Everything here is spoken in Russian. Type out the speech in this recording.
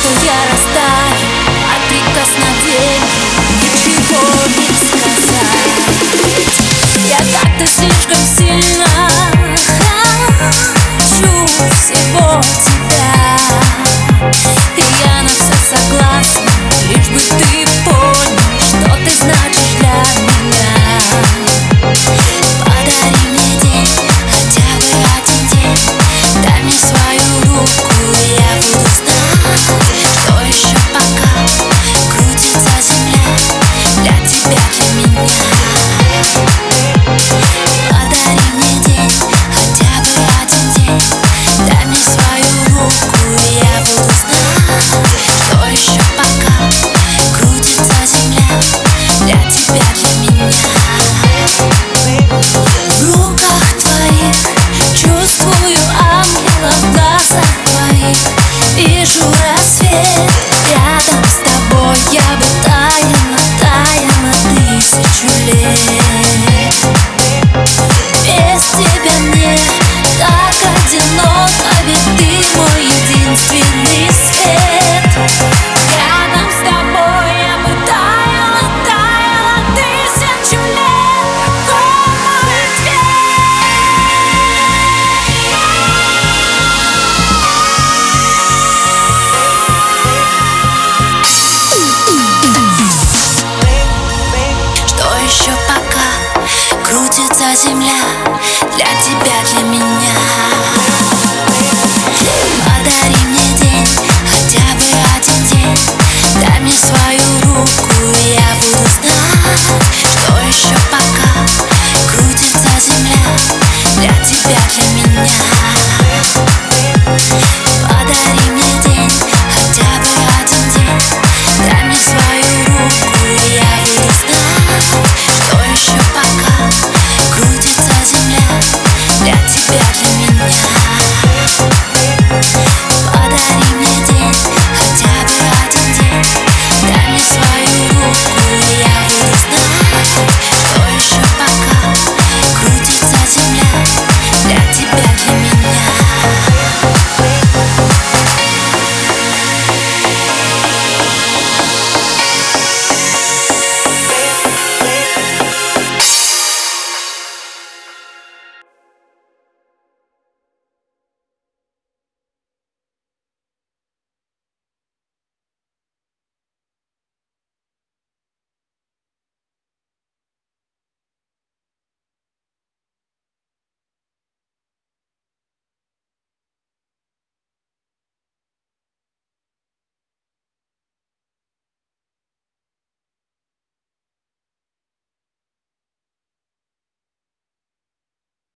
что я а растаю от прикосновений Ничего не сказать Я как-то слишком сильно земля. Для тебя, для меня